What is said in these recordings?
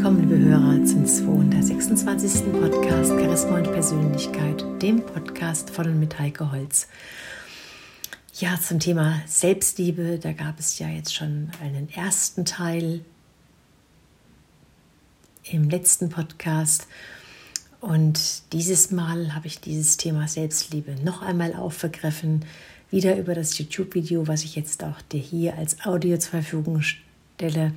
25. Podcast Charisma und Persönlichkeit, dem Podcast von und mit Heike Holz. Ja, zum Thema Selbstliebe, da gab es ja jetzt schon einen ersten Teil im letzten Podcast. Und dieses Mal habe ich dieses Thema Selbstliebe noch einmal aufgegriffen, wieder über das YouTube-Video, was ich jetzt auch dir hier als Audio zur Verfügung stelle.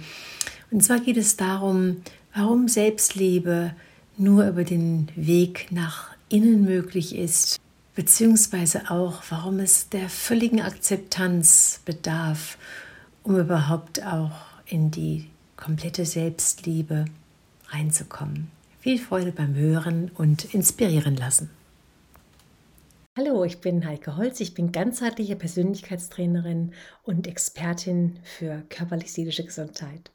Und zwar geht es darum, warum Selbstliebe nur über den Weg nach innen möglich ist, beziehungsweise auch, warum es der völligen Akzeptanz bedarf, um überhaupt auch in die komplette Selbstliebe reinzukommen. Viel Freude beim Hören und inspirieren lassen. Hallo, ich bin Heike Holz, ich bin ganzheitliche Persönlichkeitstrainerin und Expertin für körperlich-seelische Gesundheit.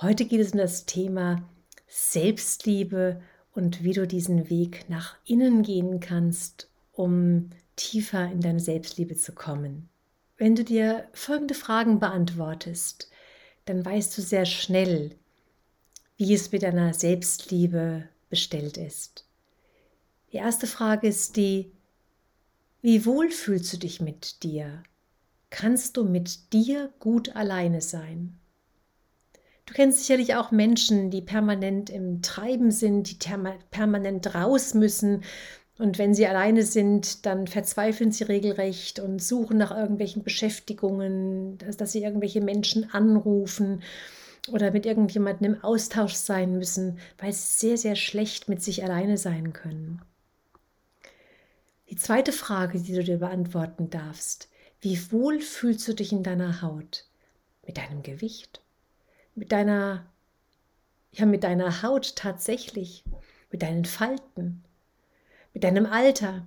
Heute geht es um das Thema Selbstliebe und wie du diesen Weg nach innen gehen kannst, um tiefer in deine Selbstliebe zu kommen. Wenn du dir folgende Fragen beantwortest, dann weißt du sehr schnell, wie es mit deiner Selbstliebe bestellt ist. Die erste Frage ist die, wie wohl fühlst du dich mit dir? Kannst du mit dir gut alleine sein? Du kennst sicherlich auch Menschen, die permanent im Treiben sind, die permanent raus müssen. Und wenn sie alleine sind, dann verzweifeln sie regelrecht und suchen nach irgendwelchen Beschäftigungen, dass, dass sie irgendwelche Menschen anrufen oder mit irgendjemandem im Austausch sein müssen, weil sie sehr, sehr schlecht mit sich alleine sein können. Die zweite Frage, die du dir beantworten darfst, wie wohl fühlst du dich in deiner Haut? Mit deinem Gewicht? Mit deiner, ja, mit deiner Haut tatsächlich, mit deinen Falten, mit deinem Alter,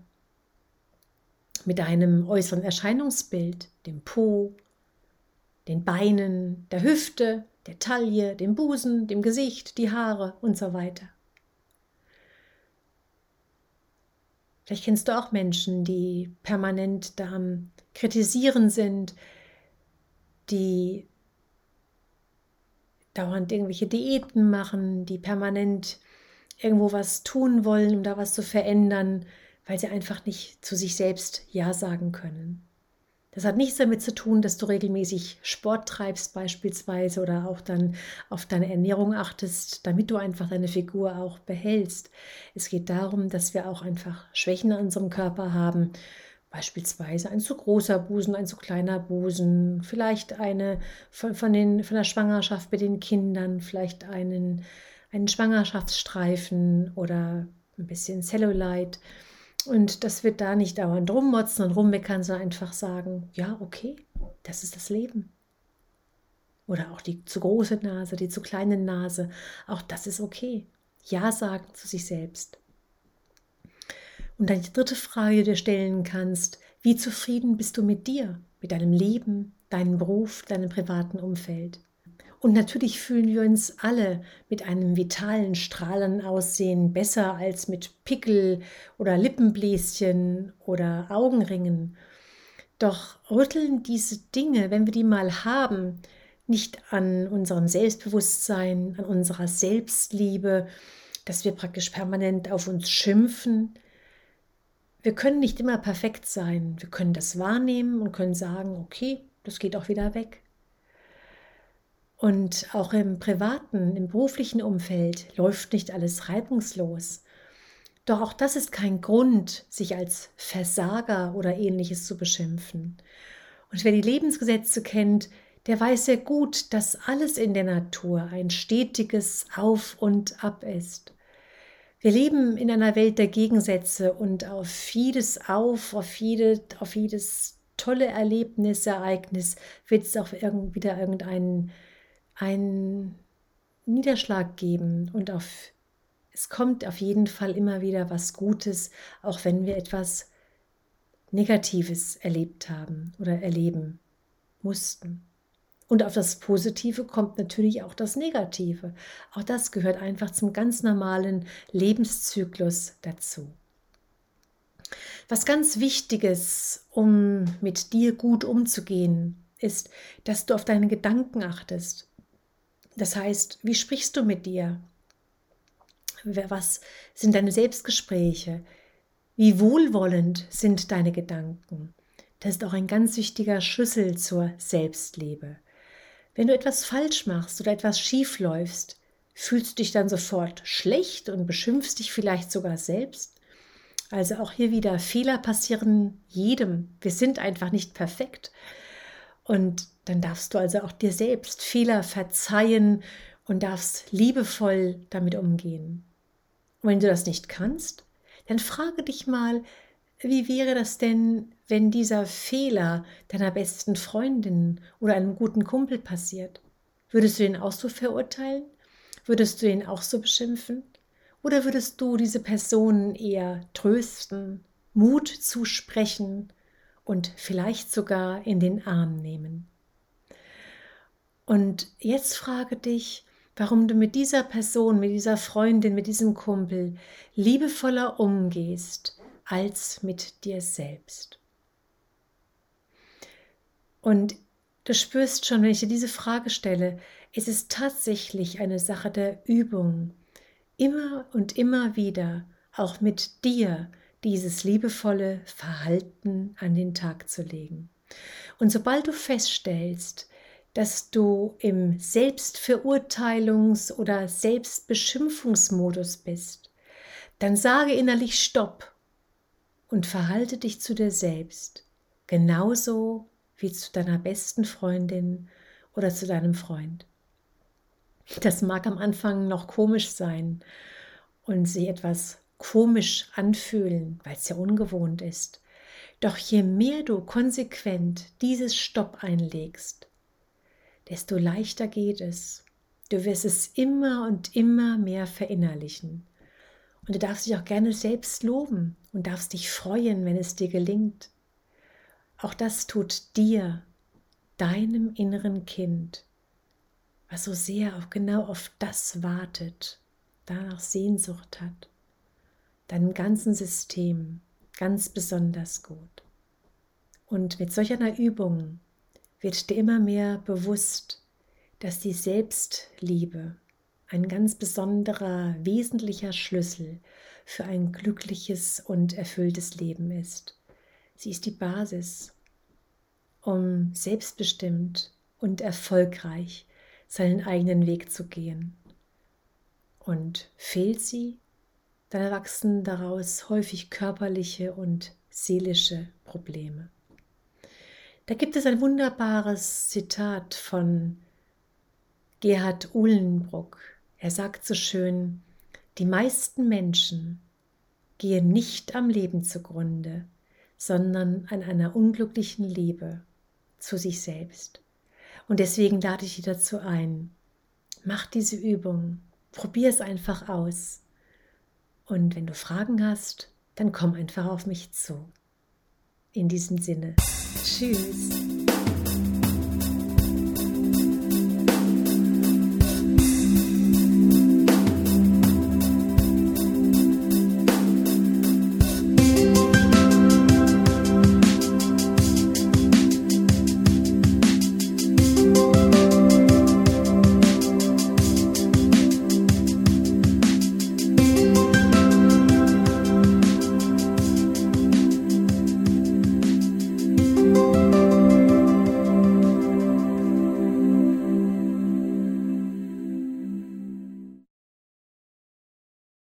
mit deinem äußeren Erscheinungsbild, dem Po, den Beinen, der Hüfte, der Taille, dem Busen, dem Gesicht, die Haare und so weiter. Vielleicht kennst du auch Menschen, die permanent da am Kritisieren sind, die dauernd irgendwelche Diäten machen, die permanent irgendwo was tun wollen, um da was zu verändern, weil sie einfach nicht zu sich selbst Ja sagen können. Das hat nichts damit zu tun, dass du regelmäßig Sport treibst beispielsweise oder auch dann auf deine Ernährung achtest, damit du einfach deine Figur auch behältst. Es geht darum, dass wir auch einfach Schwächen an unserem Körper haben Beispielsweise ein zu großer Busen, ein zu kleiner Busen, vielleicht eine von, von, den, von der Schwangerschaft bei den Kindern, vielleicht einen, einen Schwangerschaftsstreifen oder ein bisschen Cellulite. Und dass wir da nicht dauernd rummotzen und rummeckern, sondern einfach sagen, ja, okay, das ist das Leben. Oder auch die zu große Nase, die zu kleine Nase, auch das ist okay. Ja sagen zu sich selbst. Und dann die dritte Frage, die du stellen kannst, wie zufrieden bist du mit dir, mit deinem Leben, deinem Beruf, deinem privaten Umfeld? Und natürlich fühlen wir uns alle mit einem vitalen, strahlenden Aussehen besser als mit Pickel oder Lippenbläschen oder Augenringen. Doch rütteln diese Dinge, wenn wir die mal haben, nicht an unserem Selbstbewusstsein, an unserer Selbstliebe, dass wir praktisch permanent auf uns schimpfen, wir können nicht immer perfekt sein. Wir können das wahrnehmen und können sagen, okay, das geht auch wieder weg. Und auch im privaten, im beruflichen Umfeld läuft nicht alles reibungslos. Doch auch das ist kein Grund, sich als Versager oder ähnliches zu beschimpfen. Und wer die Lebensgesetze kennt, der weiß sehr gut, dass alles in der Natur ein stetiges Auf und Ab ist. Wir leben in einer Welt der Gegensätze und auf jedes Auf, auf, jede, auf jedes tolle Erlebnis, Ereignis wird es auch wieder irgendeinen einen Niederschlag geben und auf, es kommt auf jeden Fall immer wieder was Gutes, auch wenn wir etwas Negatives erlebt haben oder erleben mussten. Und auf das Positive kommt natürlich auch das Negative. Auch das gehört einfach zum ganz normalen Lebenszyklus dazu. Was ganz Wichtiges, um mit dir gut umzugehen, ist, dass du auf deine Gedanken achtest. Das heißt, wie sprichst du mit dir? Was sind deine Selbstgespräche? Wie wohlwollend sind deine Gedanken? Das ist auch ein ganz wichtiger Schlüssel zur Selbstliebe. Wenn du etwas falsch machst oder etwas schief läufst, fühlst du dich dann sofort schlecht und beschimpfst dich vielleicht sogar selbst? Also auch hier wieder, Fehler passieren jedem. Wir sind einfach nicht perfekt. Und dann darfst du also auch dir selbst Fehler verzeihen und darfst liebevoll damit umgehen. Und wenn du das nicht kannst, dann frage dich mal, wie wäre das denn, wenn dieser Fehler deiner besten Freundin oder einem guten Kumpel passiert? Würdest du ihn auch so verurteilen? Würdest du ihn auch so beschimpfen? Oder würdest du diese Person eher trösten, Mut zusprechen und vielleicht sogar in den Arm nehmen? Und jetzt frage dich, warum du mit dieser Person, mit dieser Freundin, mit diesem Kumpel liebevoller umgehst als mit dir selbst. Und du spürst schon, wenn ich dir diese Frage stelle, es ist tatsächlich eine Sache der Übung, immer und immer wieder auch mit dir dieses liebevolle Verhalten an den Tag zu legen. Und sobald du feststellst, dass du im Selbstverurteilungs- oder Selbstbeschimpfungsmodus bist, dann sage innerlich Stopp und verhalte dich zu dir selbst, genauso wie zu deiner besten Freundin oder zu deinem Freund. Das mag am Anfang noch komisch sein und sich etwas komisch anfühlen, weil es ja ungewohnt ist. Doch je mehr du konsequent dieses Stopp einlegst, desto leichter geht es. Du wirst es immer und immer mehr verinnerlichen. Und du darfst dich auch gerne selbst loben und darfst dich freuen, wenn es dir gelingt. Auch das tut dir, deinem inneren Kind, was so sehr auch genau auf das wartet, danach Sehnsucht hat, deinem ganzen System ganz besonders gut. Und mit solch einer Übung wird dir immer mehr bewusst, dass die Selbstliebe ein ganz besonderer, wesentlicher Schlüssel für ein glückliches und erfülltes Leben ist. Sie ist die Basis, um selbstbestimmt und erfolgreich seinen eigenen Weg zu gehen. Und fehlt sie, dann erwachsen daraus häufig körperliche und seelische Probleme. Da gibt es ein wunderbares Zitat von Gerhard Uhlenbruck. Er sagt so schön, die meisten Menschen gehen nicht am Leben zugrunde, sondern an einer unglücklichen Liebe zu sich selbst. Und deswegen lade ich dich dazu ein. Mach diese Übung, probier es einfach aus. Und wenn du Fragen hast, dann komm einfach auf mich zu. In diesem Sinne, tschüss.